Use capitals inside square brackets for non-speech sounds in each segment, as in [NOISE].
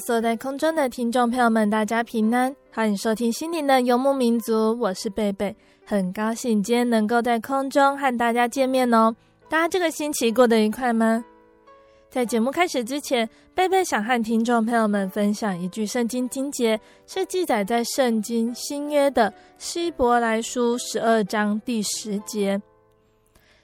所有在空中的听众朋友们，大家平安，欢迎收听心灵的游牧民族，我是贝贝，很高兴今天能够在空中和大家见面哦。大家这个星期过得愉快吗？在节目开始之前，贝贝想和听众朋友们分享一句圣经经节，是记载在圣经新约的希伯来书十二章第十节：“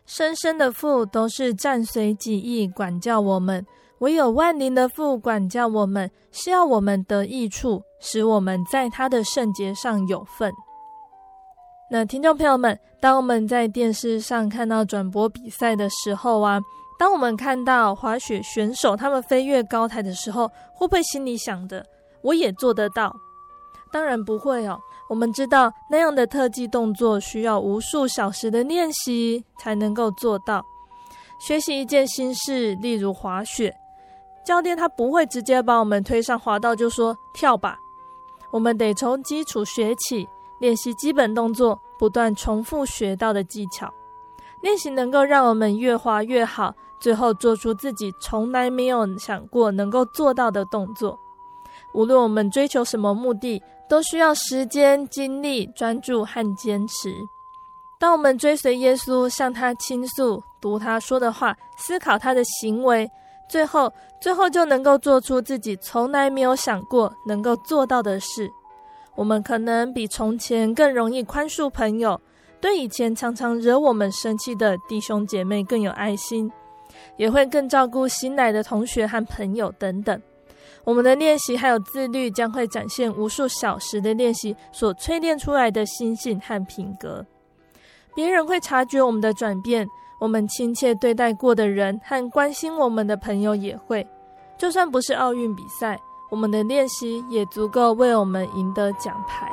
生生的父都是暂随己意管教我们。”唯有万灵的父管教我们，是要我们得益处，使我们在他的圣洁上有份。那听众朋友们，当我们在电视上看到转播比赛的时候啊，当我们看到滑雪选手他们飞越高台的时候，会不会心里想着，我也做得到？当然不会哦。我们知道那样的特技动作需要无数小时的练习才能够做到。学习一件新事，例如滑雪。教练他不会直接把我们推上滑道就说跳吧，我们得从基础学起，练习基本动作，不断重复学到的技巧。练习能够让我们越滑越好，最后做出自己从来没有想过能够做到的动作。无论我们追求什么目的，都需要时间、精力、专注和坚持。当我们追随耶稣，向他倾诉，读他说的话，思考他的行为。最后，最后就能够做出自己从来没有想过能够做到的事。我们可能比从前更容易宽恕朋友，对以前常常惹我们生气的弟兄姐妹更有爱心，也会更照顾新来的同学和朋友等等。我们的练习还有自律，将会展现无数小时的练习所淬炼出来的心性和品格。别人会察觉我们的转变。我们亲切对待过的人和关心我们的朋友也会，就算不是奥运比赛，我们的练习也足够为我们赢得奖牌。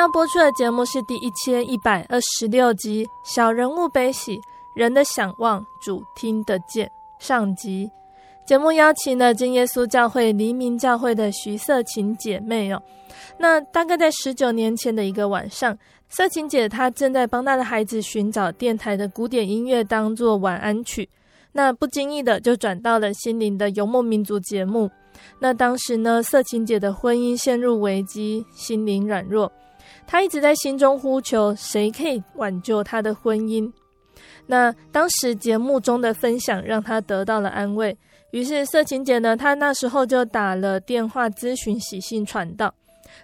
要播出的节目是第一千一百二十六集《小人物悲喜，人的想望主听得见》上集。节目邀请了真耶稣教会黎明教会的徐色琴姐妹哦。那大概在十九年前的一个晚上，色琴姐她正在帮她的孩子寻找电台的古典音乐当做晚安曲，那不经意的就转到了心灵的游牧民族节目。那当时呢，色琴姐的婚姻陷入危机，心灵软弱。他一直在心中呼求，谁可以挽救他的婚姻？那当时节目中的分享让他得到了安慰。于是色情姐呢，她那时候就打了电话咨询喜信传道，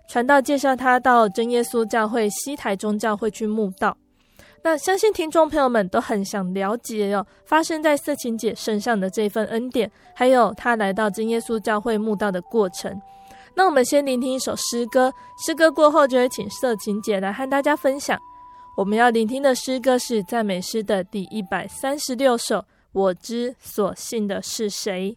传道介绍他到真耶稣教会西台中教会去慕道。那相信听众朋友们都很想了解哟，发生在色情姐身上的这份恩典，还有她来到真耶稣教会慕道的过程。那我们先聆听一首诗歌，诗歌过后就会请色情姐来和大家分享。我们要聆听的诗歌是赞美诗的第一百三十六首。我之所信的是谁？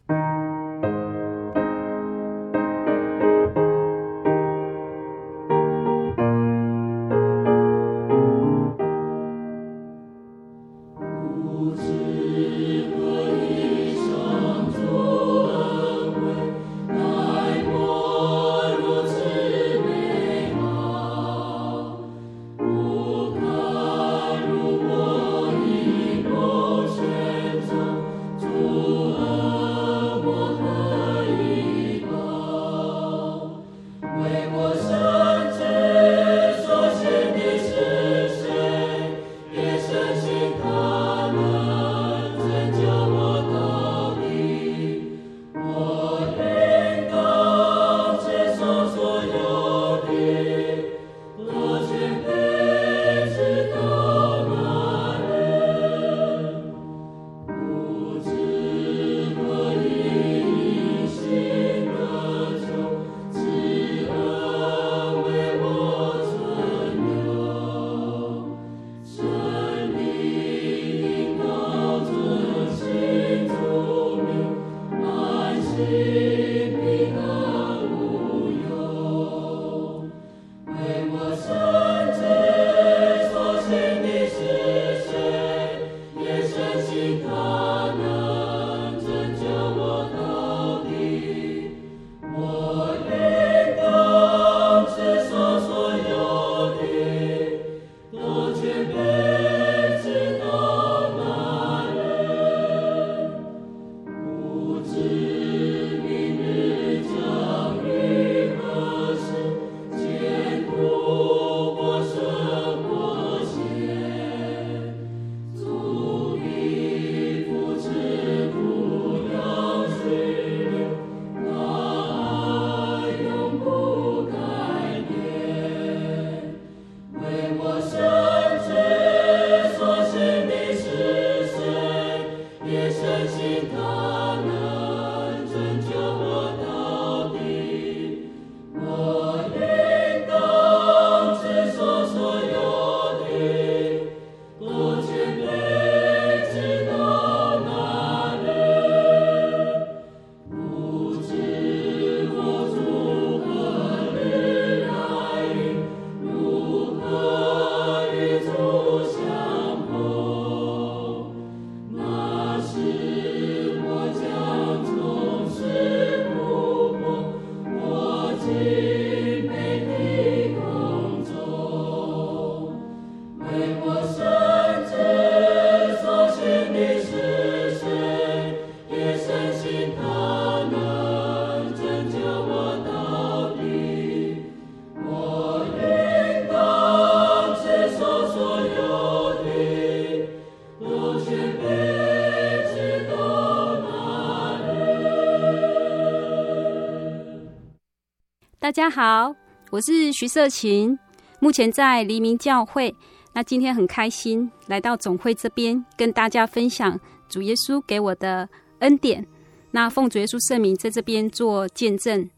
大家好，我是徐色琴，目前在黎明教会。那今天很开心来到总会这边，跟大家分享主耶稣给我的恩典。那奉主耶稣圣名在这边做见证。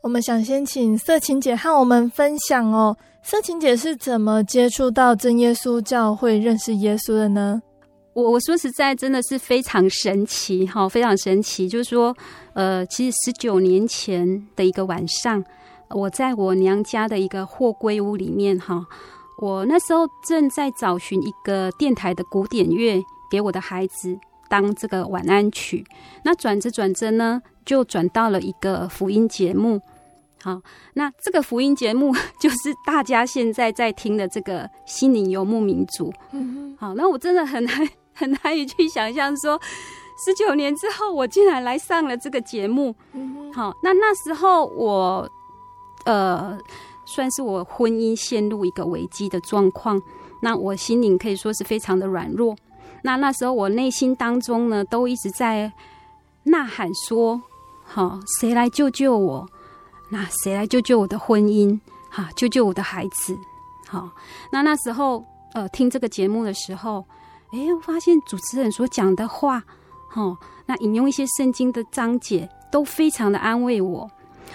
我们想先请色琴姐和我们分享哦，色琴姐是怎么接触到真耶稣教会、认识耶稣的呢？我我说实在，真的是非常神奇哈，非常神奇。就是说，呃，其实十九年前的一个晚上。我在我娘家的一个货柜屋里面，哈，我那时候正在找寻一个电台的古典乐给我的孩子当这个晚安曲。那转着转着呢，就转到了一个福音节目。好，那这个福音节目 [LAUGHS] 就是大家现在在听的这个《心灵游牧民族》。嗯，好，那我真的很难 [LAUGHS] 很难以去想象说，十九年之后我竟然来上了这个节目。嗯，好，那那时候我。呃，算是我婚姻陷入一个危机的状况，那我心灵可以说是非常的软弱。那那时候我内心当中呢，都一直在呐喊说：“好，谁来救救我？那谁来救救我的婚姻？哈，救救我的孩子？好，那那时候呃，听这个节目的时候，诶，我发现主持人所讲的话，哈，那引用一些圣经的章节，都非常的安慰我。”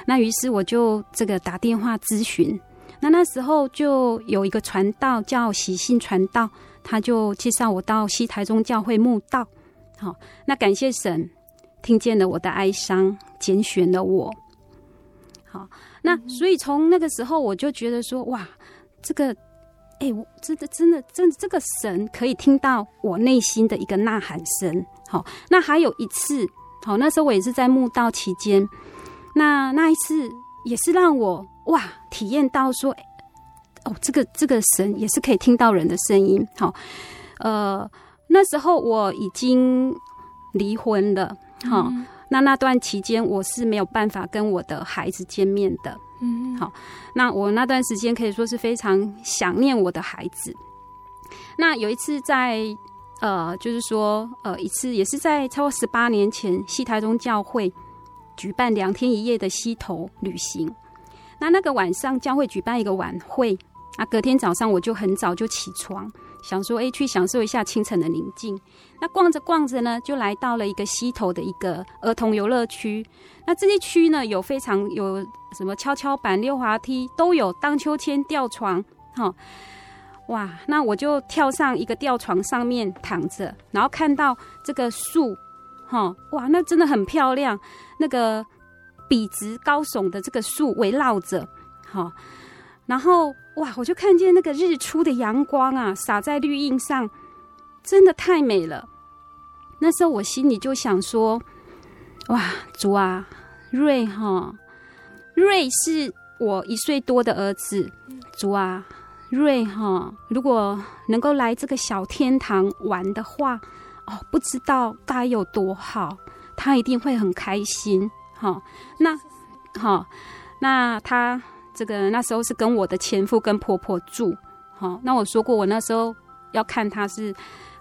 那于是我就这个打电话咨询，那那时候就有一个传道叫喜信传道，他就介绍我到西台中教会慕道。好，那感谢神听见了我的哀伤，拣选了我。好，那所以从那个时候我就觉得说，哇，这个，哎、欸，我真的真的真的这个神可以听到我内心的一个呐喊声。好，那还有一次，好，那时候我也是在墓道期间，那那一次也是让我哇体验到说，哦，这个这个神也是可以听到人的声音。好，呃。那时候我已经离婚了，好、嗯，那那段期间我是没有办法跟我的孩子见面的，嗯，好，那我那段时间可以说是非常想念我的孩子。那有一次在呃，就是说呃，一次也是在超过十八年前，西台中教会举办两天一夜的溪头旅行。那那个晚上教会举办一个晚会，啊，隔天早上我就很早就起床。想说，哎，去享受一下清晨的宁静。那逛着逛着呢，就来到了一个溪头的一个儿童游乐区。那这些区呢，有非常有什么跷跷板、溜滑梯，都有荡秋千、吊床。哈，哇！那我就跳上一个吊床上面躺着，然后看到这个树，哈，哇，那真的很漂亮。那个笔直高耸的这个树围绕着，哈。然后哇，我就看见那个日出的阳光啊，洒在绿荫上，真的太美了。那时候我心里就想说：哇，主啊，瑞哈，瑞是我一岁多的儿子，主啊，瑞哈，如果能够来这个小天堂玩的话，哦，不知道该有多好，他一定会很开心。哈，那好，那他。这个那时候是跟我的前夫跟婆婆住，好，那我说过我那时候要看他是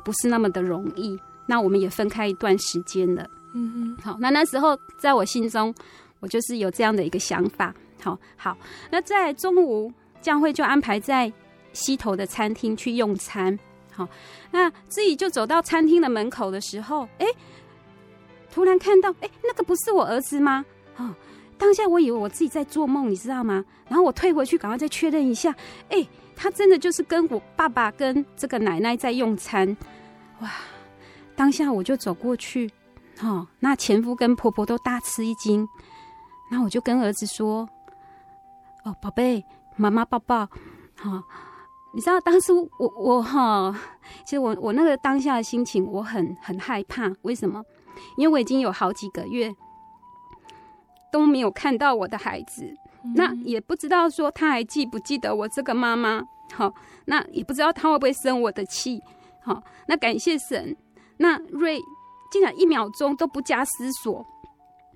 不是那么的容易，那我们也分开一段时间了，嗯嗯，好，那那时候在我心中，我就是有这样的一个想法，好好，那在中午将会就安排在西头的餐厅去用餐，好，那自己就走到餐厅的门口的时候，哎，突然看到，哎，那个不是我儿子吗？啊。当下我以为我自己在做梦，你知道吗？然后我退回去，赶快再确认一下。哎，他真的就是跟我爸爸跟这个奶奶在用餐。哇！当下我就走过去，哈，那前夫跟婆婆都大吃一惊。然后我就跟儿子说：“哦，宝贝，妈妈抱抱。”哈，你知道当时我我哈，其实我我那个当下的心情我很很害怕。为什么？因为我已经有好几个月。都没有看到我的孩子，嗯、那也不知道说他还记不记得我这个妈妈。好，那也不知道他会不会生我的气。好，那感谢神，那瑞竟然一秒钟都不加思索，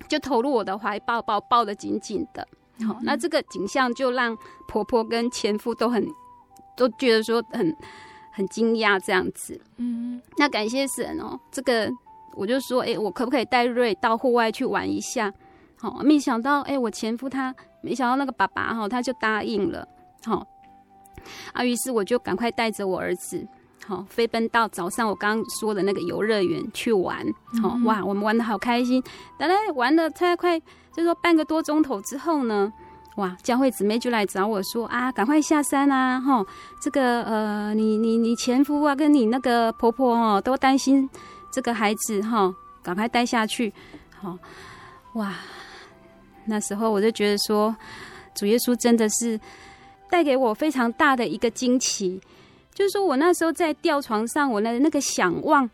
就投入我的怀抱，把我抱得紧紧的。好，那这个景象就让婆婆跟前夫都很都觉得说很很惊讶这样子。嗯，那感谢神哦，这个我就说，哎，我可不可以带瑞到户外去玩一下？好，没想到，哎、欸，我前夫他没想到那个爸爸哈，他就答应了，好，啊，于是我就赶快带着我儿子，好，飞奔到早上我刚刚说的那个游乐园去玩，好、嗯，哇，我们玩的好开心，等来玩了才快，就说半个多钟头之后呢，哇，教会姊妹就来找我说啊，赶快下山啊，哈，这个呃，你你你前夫啊，跟你那个婆婆哦，都担心这个孩子哈，赶快带下去，好，哇。那时候我就觉得说，主耶稣真的是带给我非常大的一个惊奇，就是说我那时候在吊床上，我的那个想望，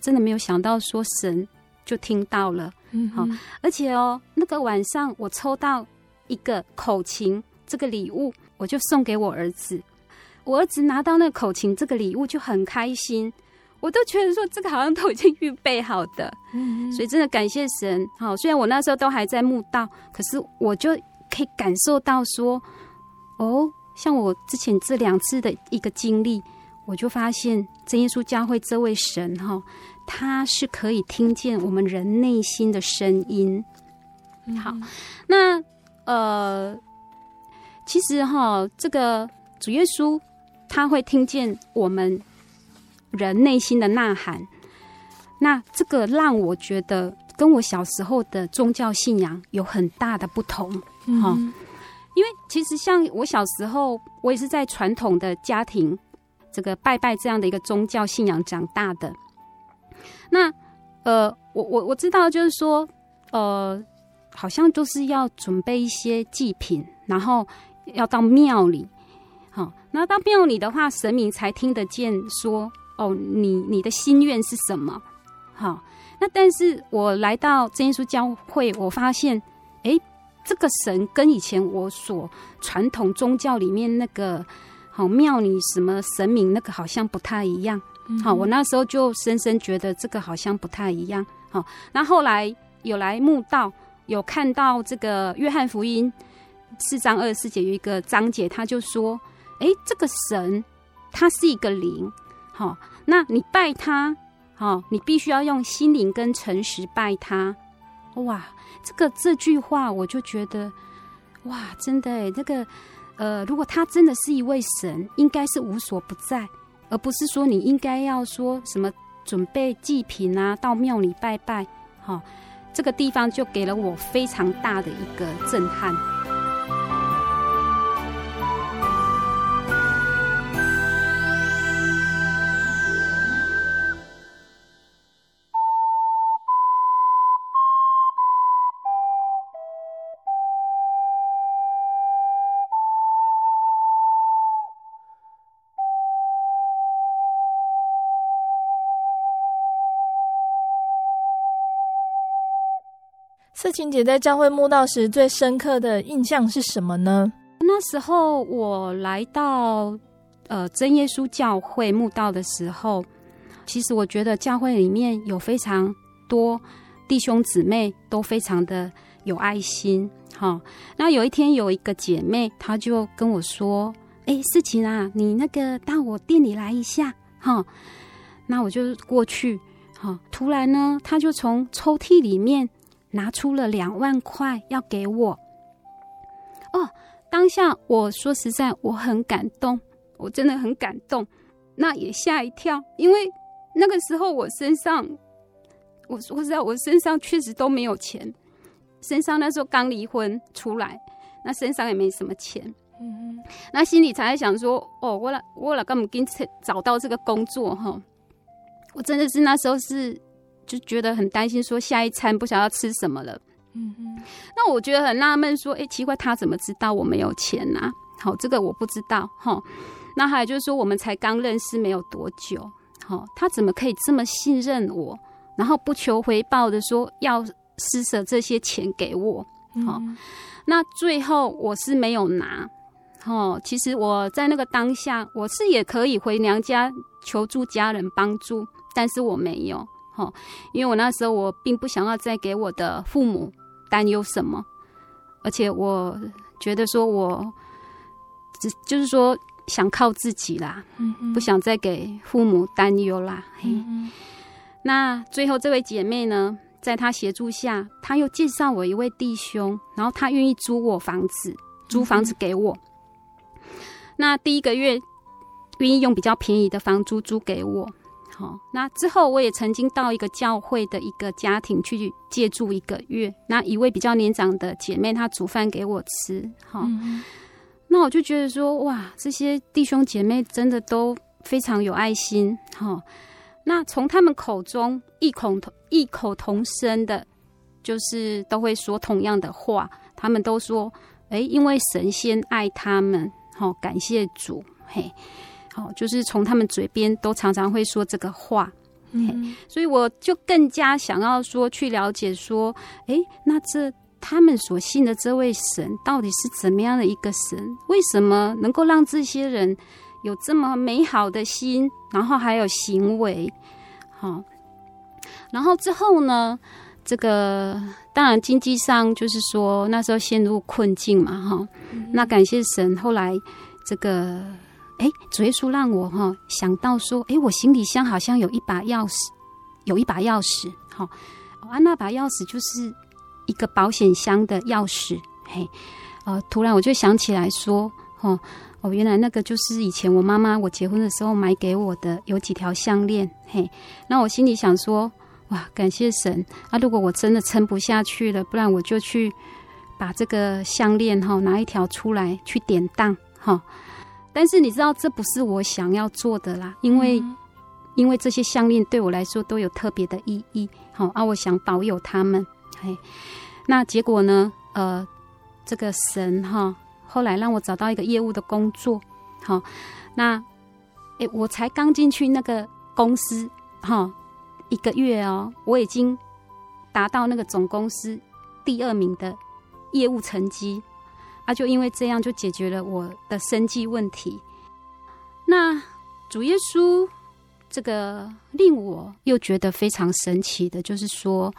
真的没有想到说神就听到了，嗯，好，而且哦，那个晚上我抽到一个口琴这个礼物，我就送给我儿子，我儿子拿到那个口琴这个礼物就很开心。我都觉得说这个好像都已经预备好的，嗯，所以真的感谢神。好，虽然我那时候都还在墓道，可是我就可以感受到说，哦，像我之前这两次的一个经历，我就发现真耶稣教会这位神哈，他是可以听见我们人内心的声音。好，那呃，其实哈，这个主耶稣他会听见我们。人内心的呐喊，那这个让我觉得跟我小时候的宗教信仰有很大的不同。哈、嗯，因为其实像我小时候，我也是在传统的家庭，这个拜拜这样的一个宗教信仰长大的。那呃，我我我知道，就是说，呃，好像就是要准备一些祭品，然后要到庙里。好，那到庙里的话，神明才听得见说，哦，你你的心愿是什么？好，那但是我来到真耶稣教会，我发现，哎。这个神跟以前我所传统宗教里面那个好庙里什么神明那个好像不太一样，好，我那时候就深深觉得这个好像不太一样。好，那后来有来慕道，有看到这个约翰福音四章二十四节有一个章节，他就说：“哎，这个神他是一个灵，好，那你拜他，好，你必须要用心灵跟诚实拜他。”哇！这个这句话，我就觉得，哇，真的哎，这个，呃，如果他真的是一位神，应该是无所不在，而不是说你应该要说什么准备祭品啊，到庙里拜拜，哈、哦，这个地方就给了我非常大的一个震撼。青姐在教会慕道时最深刻的印象是什么呢？那时候我来到呃真耶稣教会慕道的时候，其实我觉得教会里面有非常多弟兄姊妹都非常的有爱心。哈，那有一天有一个姐妹，她就跟我说：“哎，思琴啊，你那个到我店里来一下。”哈，那我就过去。哈，突然呢，她就从抽屉里面。拿出了两万块要给我，哦，当下我说实在我很感动，我真的很感动，那也吓一跳，因为那个时候我身上，我说实在我身上确实都没有钱，身上那时候刚离婚出来，那身上也没什么钱，嗯，那心里才在想说，哦，我了我了，根本给找到这个工作哈，我真的是那时候是。就觉得很担心，说下一餐不晓得要吃什么了。嗯嗯，那我觉得很纳闷，说，哎，奇怪，他怎么知道我没有钱呢？好，这个我不知道。哈，那还有就是说，我们才刚认识没有多久，好，他怎么可以这么信任我，然后不求回报的说要施舍这些钱给我？好，那最后我是没有拿。哦，其实我在那个当下，我是也可以回娘家求助家人帮助，但是我没有。哦，因为我那时候我并不想要再给我的父母担忧什么，而且我觉得说我只就是说想靠自己啦，嗯嗯，不想再给父母担忧啦。嗯嗯，那最后这位姐妹呢，在她协助下，她又介绍我一位弟兄，然后他愿意租我房子，租房子给我。嗯、那第一个月愿意用比较便宜的房租租给我。好，那之后我也曾经到一个教会的一个家庭去借住一个月。那一位比较年长的姐妹，她煮饭给我吃。好，那我就觉得说，哇，这些弟兄姐妹真的都非常有爱心。好，那从他们口中异口同异口同声的，就是都会说同样的话。他们都说，哎，因为神仙爱他们。好，感谢主。嘿。哦，就是从他们嘴边都常常会说这个话，嗯，所以我就更加想要说去了解说，哎，那这他们所信的这位神到底是怎么样的一个神？为什么能够让这些人有这么美好的心，然后还有行为？好，然后之后呢，这个当然经济上就是说那时候陷入困境嘛，哈，那感谢神，后来这个。哎，主耶稣让我哈想到说，哎，我行李箱好像有一把钥匙，有一把钥匙，哈，啊，那把钥匙就是一个保险箱的钥匙，嘿，呃，突然我就想起来说，哦，哦，原来那个就是以前我妈妈我结婚的时候买给我的，有几条项链，嘿，那我心里想说，哇，感谢神啊！如果我真的撑不下去了，不然我就去把这个项链哈拿一条出来去典当哈。但是你知道这不是我想要做的啦，因为、嗯、因为这些项链对我来说都有特别的意义，好啊，我想保有它们。嘿，那结果呢？呃，这个神哈后来让我找到一个业务的工作，好，那诶，我才刚进去那个公司哈一个月哦，我已经达到那个总公司第二名的业务成绩。啊，就因为这样，就解决了我的生计问题。那主耶稣这个令我又觉得非常神奇的，就是说，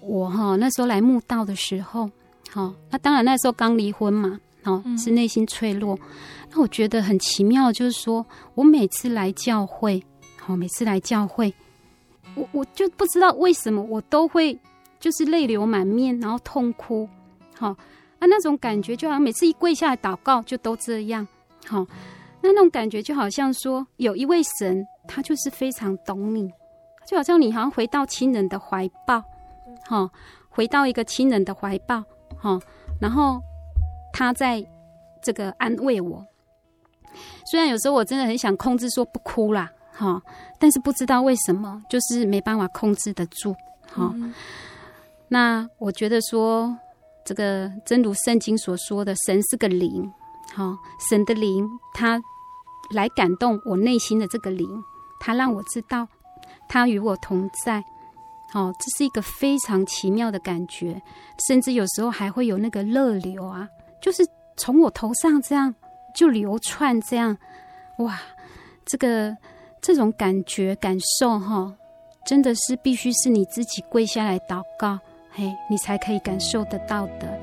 我哈那时候来慕道的时候，好，那当然那时候刚离婚嘛，好是内心脆弱。那我觉得很奇妙，就是说我每次来教会，好每次来教会，我我就不知道为什么我都会就是泪流满面，然后痛哭，好。啊，那种感觉就好像每次一跪下来祷告，就都这样。好，那那种感觉就好像说，有一位神，他就是非常懂你，就好像你好像回到亲人的怀抱，好，回到一个亲人的怀抱，好，然后他在这个安慰我。虽然有时候我真的很想控制说不哭啦，哈，但是不知道为什么，就是没办法控制得住。好，嗯、那我觉得说。这个真如圣经所说的，神是个灵，好，神的灵，他来感动我内心的这个灵，他让我知道他与我同在，好，这是一个非常奇妙的感觉，甚至有时候还会有那个热流啊，就是从我头上这样就流窜，这样，哇，这个这种感觉感受哈，真的是必须是你自己跪下来祷告。嘿，你才可以感受得到的。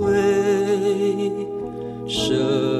有一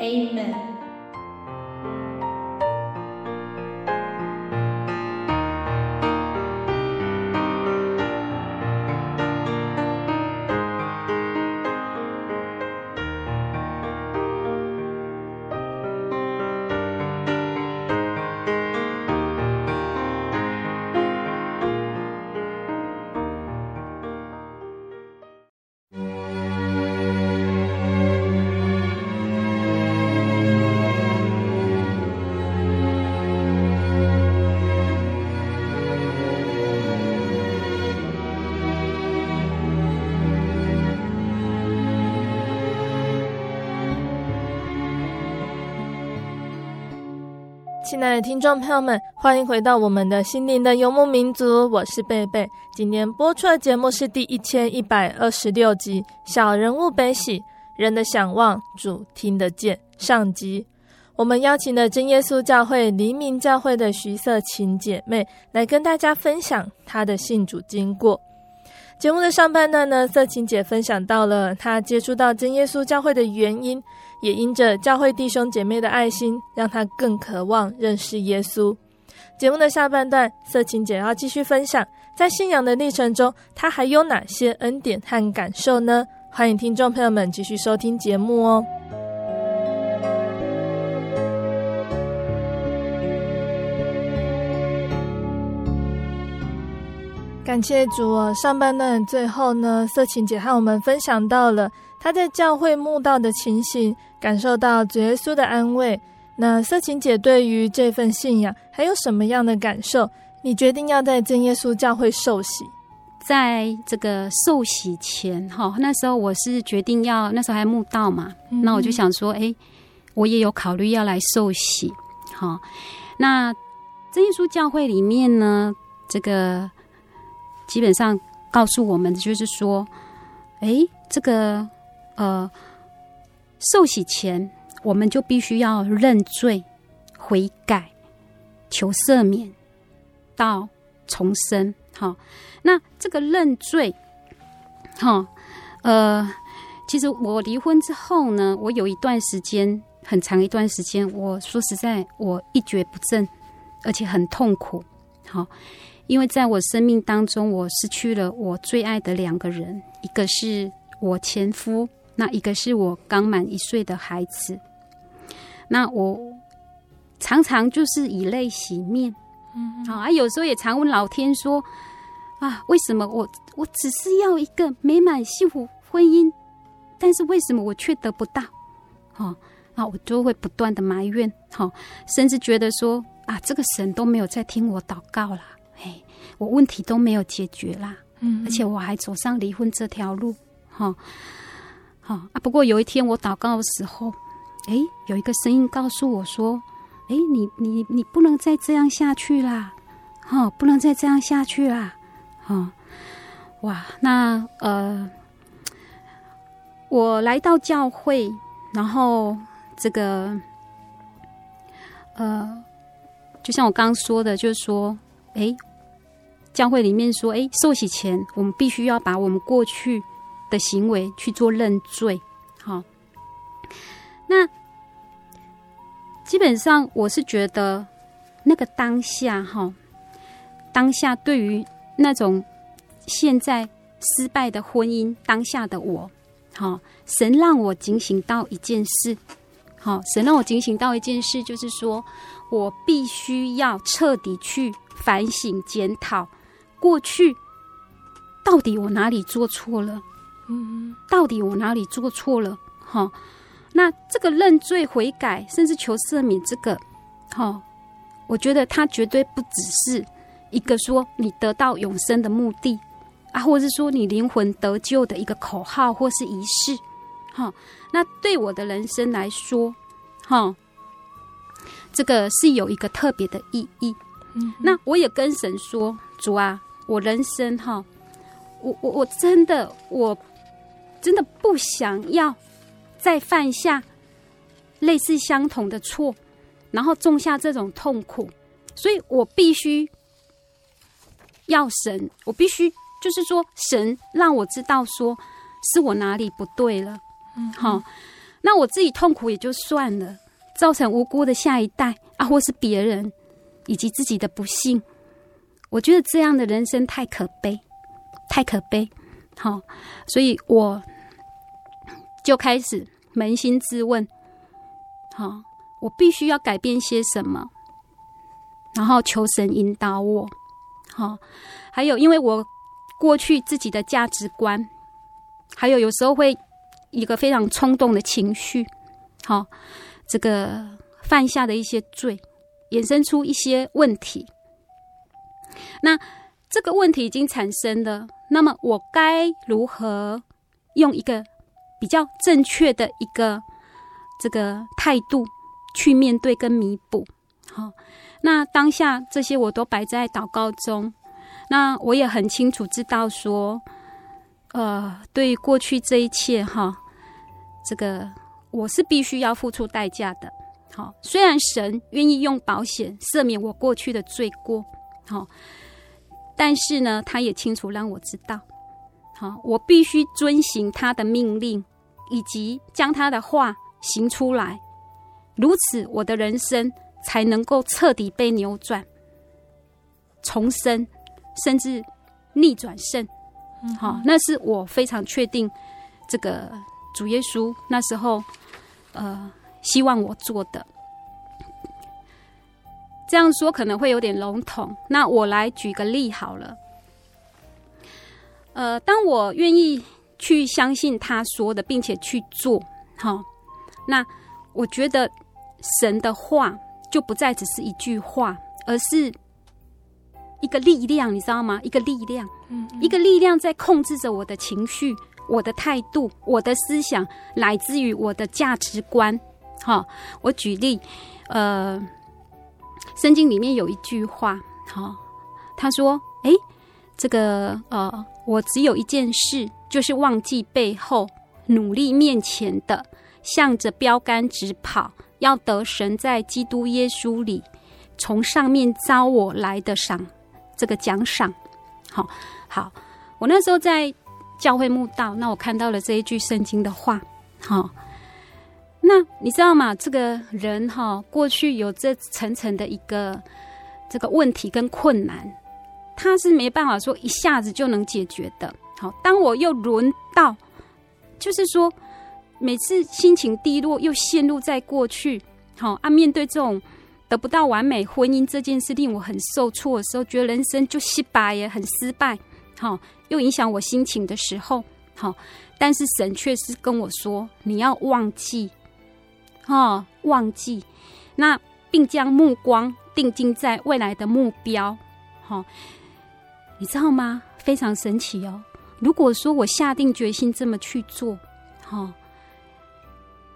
Amen.「亲爱的听众朋友们，欢迎回到我们的心灵的游牧民族，我是贝贝。今天播出的节目是第一千一百二十六集《小人物悲喜人的想望主听得见》上集。我们邀请了真耶稣教会黎明教会的徐色琴姐妹来跟大家分享她的信主经过。节目的上半段呢，色琴姐分享到了她接触到真耶稣教会的原因。也因着教会弟兄姐妹的爱心，让他更渴望认识耶稣。节目的下半段，色情姐要继续分享，在信仰的历程中，她还有哪些恩典和感受呢？欢迎听众朋友们继续收听节目哦。感谢主哦！上半段最后呢，色情姐和我们分享到了她在教会慕道的情形。感受到主耶稣的安慰，那色情姐对于这份信仰还有什么样的感受？你决定要在真耶稣教会受洗，在这个受洗前，哈，那时候我是决定要，那时候还慕道嘛，嗯、那我就想说，哎，我也有考虑要来受洗，好，那真耶稣教会里面呢，这个基本上告诉我们就是说，哎，这个呃。受洗前，我们就必须要认罪、悔改、求赦免，到重生。好，那这个认罪，好，呃，其实我离婚之后呢，我有一段时间，很长一段时间，我说实在，我一蹶不振，而且很痛苦。好，因为在我生命当中，我失去了我最爱的两个人，一个是我前夫。那一个是我刚满一岁的孩子，那我常常就是以泪洗面，嗯，好啊，有时候也常问老天说啊，为什么我我只是要一个美满幸福婚姻，但是为什么我却得不到？哦，啊，我就会不断的埋怨，好，甚至觉得说啊，这个神都没有在听我祷告啦，哎，我问题都没有解决啦，嗯，而且我还走上离婚这条路，哈。好啊，不过有一天我祷告的时候，哎，有一个声音告诉我说：“哎，你你你不能再这样下去啦，哈，不能再这样下去啦，哈，哇，那呃，我来到教会，然后这个呃，就像我刚刚说的，就是说，哎，教会里面说，哎，受洗前我们必须要把我们过去。”的行为去做认罪，好。那基本上我是觉得，那个当下哈，当下对于那种现在失败的婚姻，当下的我，好，神让我警醒到一件事，好，神让我警醒到一件事，就是说我必须要彻底去反省检讨，过去到底我哪里做错了。嗯，到底我哪里做错了？哈，那这个认罪悔改，甚至求赦免，这个，哈，我觉得它绝对不只是一个说你得到永生的目的啊，或者是说你灵魂得救的一个口号或是仪式，哈。那对我的人生来说，哈，这个是有一个特别的意义。嗯，那我也跟神说，主啊，我人生哈，我我我真的我。真的不想要再犯下类似相同的错，然后种下这种痛苦，所以我必须要神，我必须就是说，神让我知道说是我哪里不对了。嗯，好，那我自己痛苦也就算了，造成无辜的下一代啊，或是别人以及自己的不幸，我觉得这样的人生太可悲，太可悲。好，所以我。就开始扪心自问，好，我必须要改变些什么，然后求神引导我，好，还有因为我过去自己的价值观，还有有时候会一个非常冲动的情绪，好，这个犯下的一些罪，衍生出一些问题，那这个问题已经产生了，那么我该如何用一个比较正确的一个这个态度去面对跟弥补，好，那当下这些我都摆在祷告中。那我也很清楚知道说，呃，对于过去这一切哈，这个我是必须要付出代价的。好，虽然神愿意用保险赦免我过去的罪过，好，但是呢，他也清楚让我知道，好，我必须遵行他的命令，以及将他的话行出来，如此我的人生才能够彻底被扭转、重生，甚至逆转胜。好，嗯，那是我非常确定，这个主耶稣那时候，呃。希望我做的，这样说可能会有点笼统。那我来举个例好了。呃，当我愿意去相信他说的，并且去做，好，那我觉得神的话就不再只是一句话，而是一个力量，你知道吗？一个力量，嗯，一个力量在控制着我的情绪、我的态度、我的思想，来自于我的价值观。好，我举例，呃，圣经里面有一句话，好，他说：“诶，这个呃，我只有一件事，就是忘记背后，努力面前的，向着标杆直跑，要得神在基督耶稣里从上面招我来的赏，这个奖赏。”好，好，我那时候在教会墓道，那我看到了这一句圣经的话，好。那你知道吗？这个人哈，过去有这层层的一个这个问题跟困难，他是没办法说一下子就能解决的。好，当我又轮到，就是说每次心情低落，又陷入在过去，好啊，面对这种得不到完美婚姻这件事令我很受挫的时候，觉得人生就失败也很失败，好，又影响我心情的时候，好，但是神却是跟我说，你要忘记。哦，忘记那，并将目光定睛在未来的目标。好、你知道吗？非常神奇哦。如果说我下定决心这么去做，哈、哦，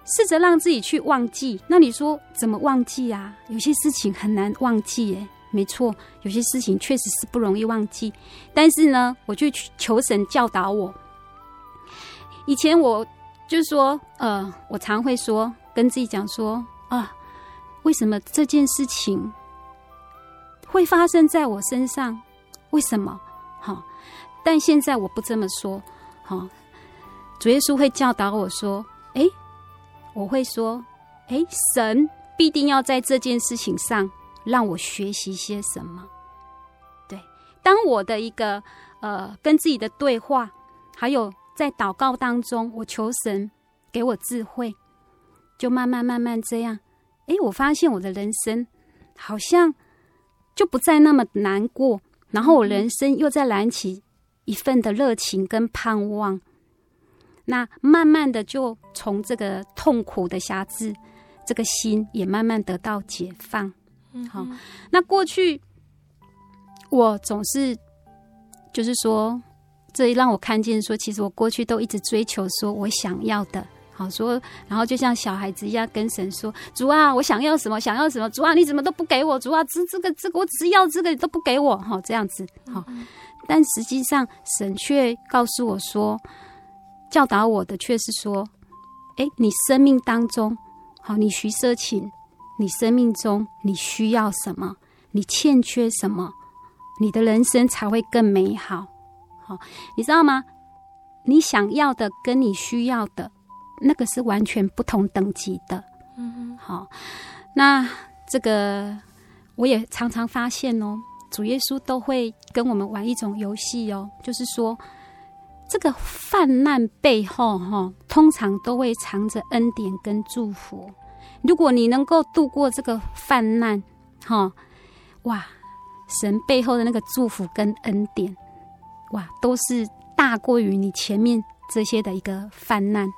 试着让自己去忘记，那你说怎么忘记啊？有些事情很难忘记，诶，没错，有些事情确实是不容易忘记。但是呢，我就去求神教导我。以前我就说，呃，我常会说。跟自己讲说啊，为什么这件事情会发生在我身上？为什么？好，但现在我不这么说。好，主耶稣会教导我说：“哎，我会说，哎，神必定要在这件事情上让我学习些什么。”对，当我的一个呃跟自己的对话，还有在祷告当中，我求神给我智慧。就慢慢慢慢这样，哎，我发现我的人生好像就不再那么难过，然后我人生又在燃起一份的热情跟盼望。那慢慢的就从这个痛苦的辖制，这个心也慢慢得到解放。嗯，好。那过去我总是就是说，这让我看见说，其实我过去都一直追求说我想要的。好说，然后就像小孩子一样跟神说：“主啊，我想要什么？想要什么？主啊，你怎么都不给我？主啊，这这个这个，我只要这个，你都不给我。”好，这样子。好，但实际上神却告诉我说，教导我的却是说：“哎，你生命当中，好，你徐舍琴，你生命中你需要什么？你欠缺什么？你的人生才会更美好。好，你知道吗？你想要的跟你需要的。”那个是完全不同等级的，嗯哼，好，那这个我也常常发现哦，主耶稣都会跟我们玩一种游戏哦，就是说，这个泛滥背后哈，通常都会藏着恩典跟祝福。如果你能够度过这个泛滥，哈，哇，神背后的那个祝福跟恩典，哇，都是大过于你前面这些的一个患难。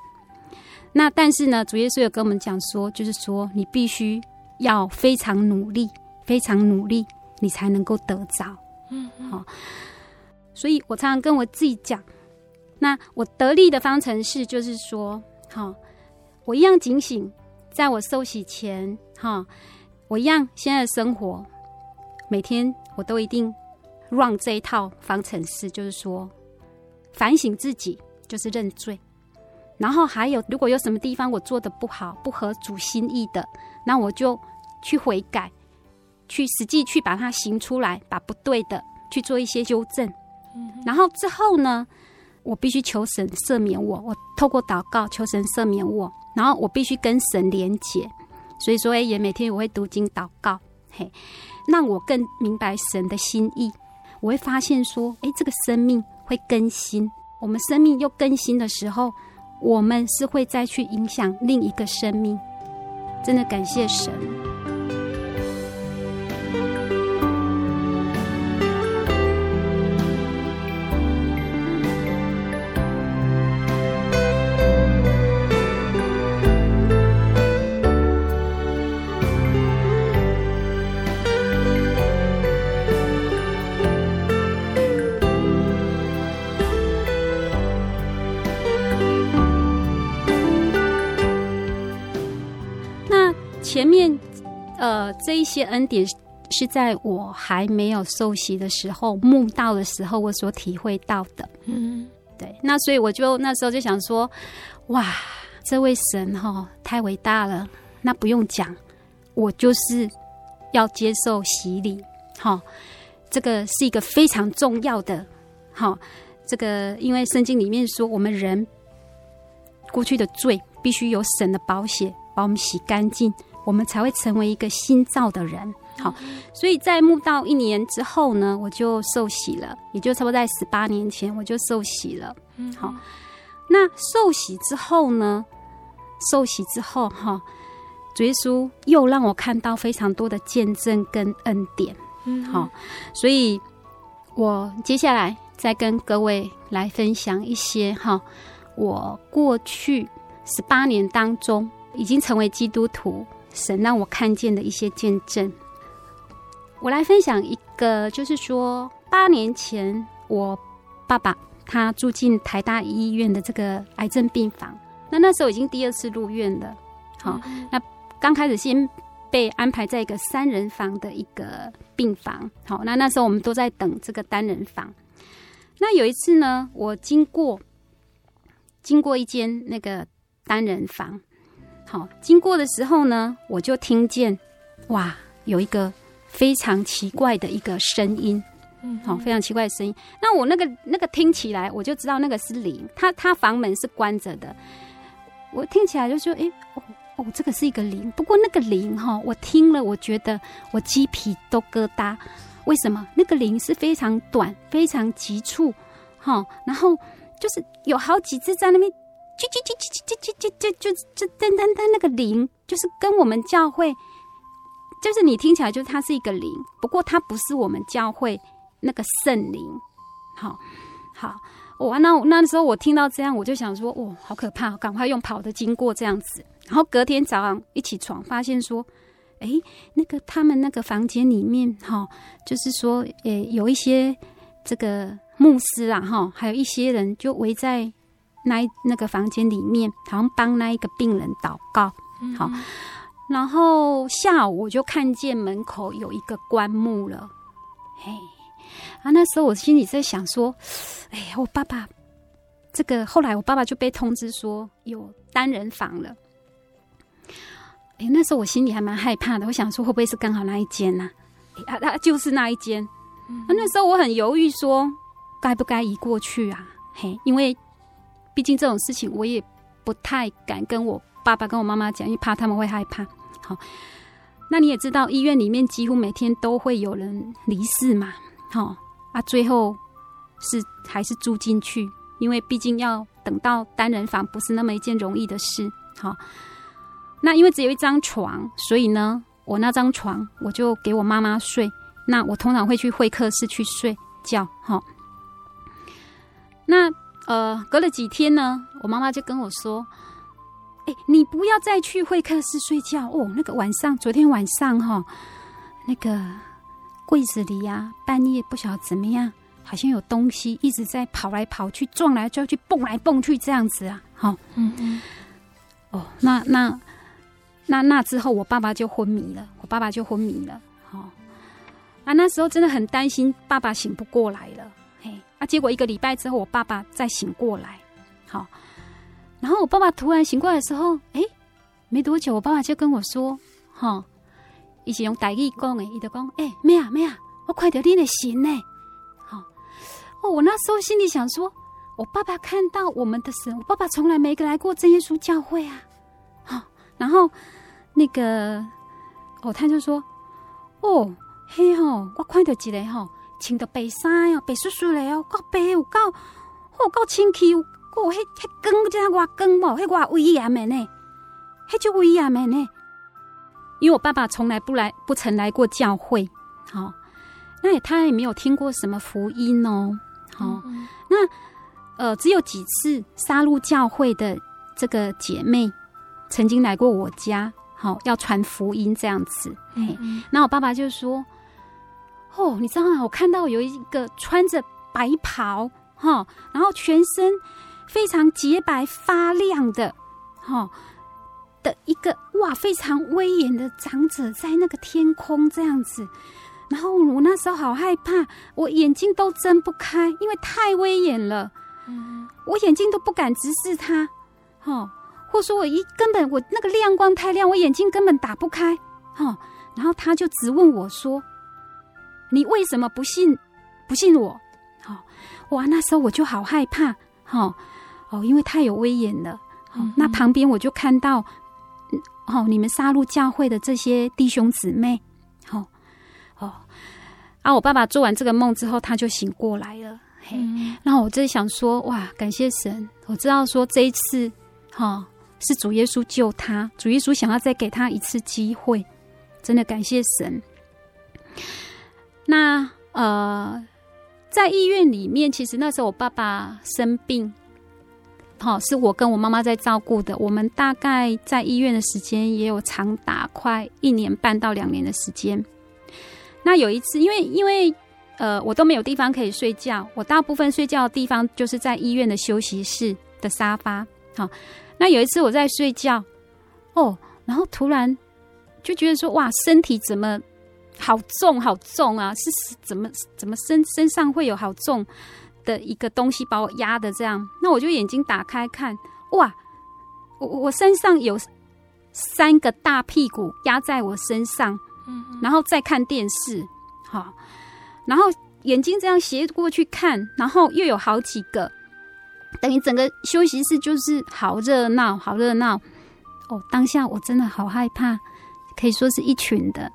那但是呢，主耶稣有跟我们讲说，就是说你必须要非常努力，非常努力，你才能够得着。嗯，好。所以我常常跟我自己讲，那我得力的方程式就是说，好，我一样警醒，在我受洗前，哈，我一样现在的生活，每天我都一定 run 这一套方程式，就是说反省自己就是认罪，然后还有如果有什么地方我做的不好，不合主心意的，那我就去悔改，去实际去把它行出来，把不对的去做一些纠正。然后之后呢，我必须求神赦免我，我透过祷告求神赦免我，然后我必须跟神连结。所以说，也每天我会读经祷告，嘿，让我更明白神的心意。我会发现说，哎，这个生命会更新。我们生命又更新的时候，我们是会再去影响另一个生命。真的感谢神。呃，这一些恩典是在我还没有受洗的时候，慕道的时候，我所体会到的。嗯，对。那所以我就那时候就想说，哇，这位神哈、哦、太伟大了。那不用讲，我就是要接受洗礼。哈、哦，这个是一个非常重要的。哈、哦，这个因为圣经里面说，我们人过去的罪必须有神的宝血把我们洗干净。我们才会成为一个新造的人。好，所以在墓道一年之后呢，我就受洗了，也就差不多在十八年前我就受洗了。嗯，好，那受洗之后呢，受洗之后哈，主耶稣又让我看到非常多的见证跟恩典。嗯，好，所以我接下来再跟各位来分享一些哈，我过去十八年当中已经成为基督徒。神让我看见的一些见证，我来分享一个，就是说八年前我爸爸他住进台大医院的这个癌症病房，那那时候已经第二次入院了。好，那刚开始先被安排在一个三人房的一个病房。好，那那时候我们都在等这个单人房。那有一次呢，我经过经过一间那个单人房。好，经过的时候呢，我就听见，哇，有一个非常奇怪的一个声音，嗯，好，非常奇怪的声音。那我那个那个听起来，我就知道那个是灵。他他房门是关着的，我听起来就说，哎、欸，哦哦，这个是一个灵。不过那个灵哈，我听了，我觉得我鸡皮都疙瘩。为什么？那个灵是非常短，非常急促，哈，然后就是有好几只在那边。就就就就就就就就就就单单单那个灵，就是跟我们教会，就是你听起来就它是一个灵，不过它不是我们教会那个圣灵。好，好，我那那时候我听到这样，我就想说，哦，好可怕，赶快用跑的经过这样子。然后隔天早上一起床，发现说，哎，那个他们那个房间里面，哈，就是说，诶，有一些这个牧师啊，哈，还有一些人就围在。那那个房间里面，好像帮那一个病人祷告，嗯、好，然后下午我就看见门口有一个棺木了，嘿，啊，那时候我心里在想说，哎呀，我爸爸这个后来我爸爸就被通知说有单人房了，哎，那时候我心里还蛮害怕的，我想说会不会是刚好那一间呐？啊，啊，就是那一间，嗯、啊，那时候我很犹豫说该不该移过去啊，嘿，因为。毕竟这种事情，我也不太敢跟我爸爸跟我妈妈讲，因为怕他们会害怕。好，那你也知道，医院里面几乎每天都会有人离世嘛。好啊，最后是还是住进去，因为毕竟要等到单人房，不是那么一件容易的事。好，那因为只有一张床，所以呢，我那张床我就给我妈妈睡。那我通常会去会客室去睡觉。好，那。呃，隔了几天呢，我妈妈就跟我说：“哎、欸，你不要再去会客室睡觉哦。那个晚上，昨天晚上哈，那个柜子里呀、啊，半夜不晓得怎么样，好像有东西一直在跑来跑去，撞来撞去，蹦来蹦去，这样子啊。好，嗯嗯，哦，那那那那之后，我爸爸就昏迷了。我爸爸就昏迷了。好，啊，那时候真的很担心爸爸醒不过来了。嘿，啊，结果一个礼拜之后，我爸爸再醒过来。好，然后我爸爸突然醒过来的时候，哎，没多久，我爸爸就跟我说：“哈，伊是用台语讲的，伊就讲，哎，咩啊咩啊，我快点你的醒呢。”好，哦，我那时候心里想说，我爸爸看到我们的神，我爸爸从来没来过真耶稣教会啊。好，然后那个哦，他就说。哦，嘿吼，我看到一个吼，穿着白衫哦，白雪雪的哦，够白有够，好够清气，有够迄迄光，这样外光无，迄外威严的呢，迄就威严的呢。因为我爸爸从来不来，不曾来过教会，好、哦，那也他也没有听过什么福音哦，好、哦，嗯。嗯那呃，只有几次杀入教会的这个姐妹曾经来过我家。好，要传福音这样子，嘿，那我爸爸就说：“哦，你知道吗？我看到有一个穿着白袍，哈，然后全身非常洁白发亮的，哈，的一个哇，非常威严的长者在那个天空这样子。然后我那时候好害怕，我眼睛都睁不开，因为太威严了，嗯，我眼睛都不敢直视他，哈。”或说我一根本我那个亮光太亮，我眼睛根本打不开，哈。然后他就质问我说：“你为什么不信？不信我？”好，哇，那时候我就好害怕，哈，哦，因为太有威严了。嗯、那旁边我就看到，哦，你们杀戮教会的这些弟兄姊妹，好，哦，啊，我爸爸做完这个梦之后，他就醒过来了。嘿，嗯、然后我就想说，哇，感谢神，我知道说这一次，哈。是主耶稣救他，主耶稣想要再给他一次机会，真的感谢神。那呃，在医院里面，其实那时候我爸爸生病，好、哦，是我跟我妈妈在照顾的。我们大概在医院的时间也有长达快一年半到两年的时间。那有一次，因为因为呃，我都没有地方可以睡觉，我大部分睡觉的地方就是在医院的休息室的沙发，好、哦。那有一次我在睡觉，哦，然后突然就觉得说，哇，身体怎么好重好重啊？是怎么怎么身身上会有好重的一个东西把我压的这样？那我就眼睛打开看，哇，我我身上有三个大屁股压在我身上，嗯，然后再看电视，好，然后眼睛这样斜过去看，然后又有好几个。等于整个休息室就是好热闹，好热闹哦！当下我真的好害怕，可以说是一群的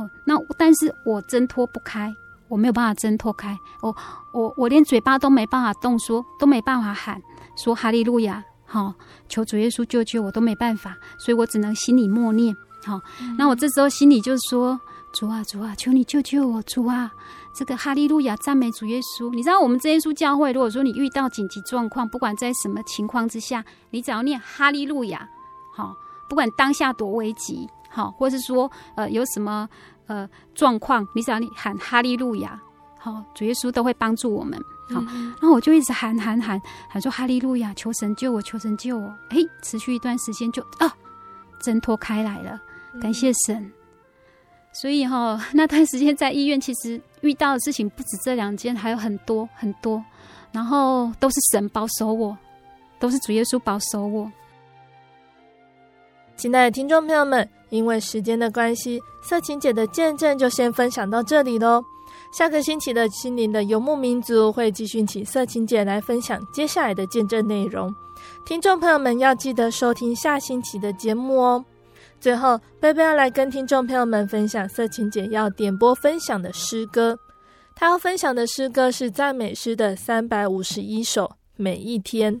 哦。那但是我挣脱不开，我没有办法挣脱开，我我我连嘴巴都没办法动说，说都没办法喊说哈利路亚，好、哦、求主耶稣救救我都没办法，所以我只能心里默念。好、哦，嗯、那我这时候心里就说：主啊，主啊，求你救救我，主啊！这个哈利路亚，赞美主耶稣。你知道我们这耶稣教会，如果说你遇到紧急状况，不管在什么情况之下，你只要念哈利路亚，好，不管当下多危急，好，或是说呃有什么呃状况，你只要你喊哈利路亚，好，主耶稣都会帮助我们。好，然后我就一直喊喊喊喊说哈利路亚，求神救我，求神救我。哎，持续一段时间就啊挣脱开来了，感谢神。所以哈，[LAUGHS] 那段时间在医院，其实遇到的事情不止这两件，还有很多很多。然后都是神保守我，都是主耶稣保守我。亲爱的听众朋友们，因为时间的关系，色情姐的见证就先分享到这里喽。下个星期的心灵的游牧民族会继续请色情姐来分享接下来的见证内容。听众朋友们要记得收听下星期的节目哦。最后，贝贝要来跟听众朋友们分享色情姐要点播分享的诗歌。她要分享的诗歌是赞美诗的三百五十一首，每一。天。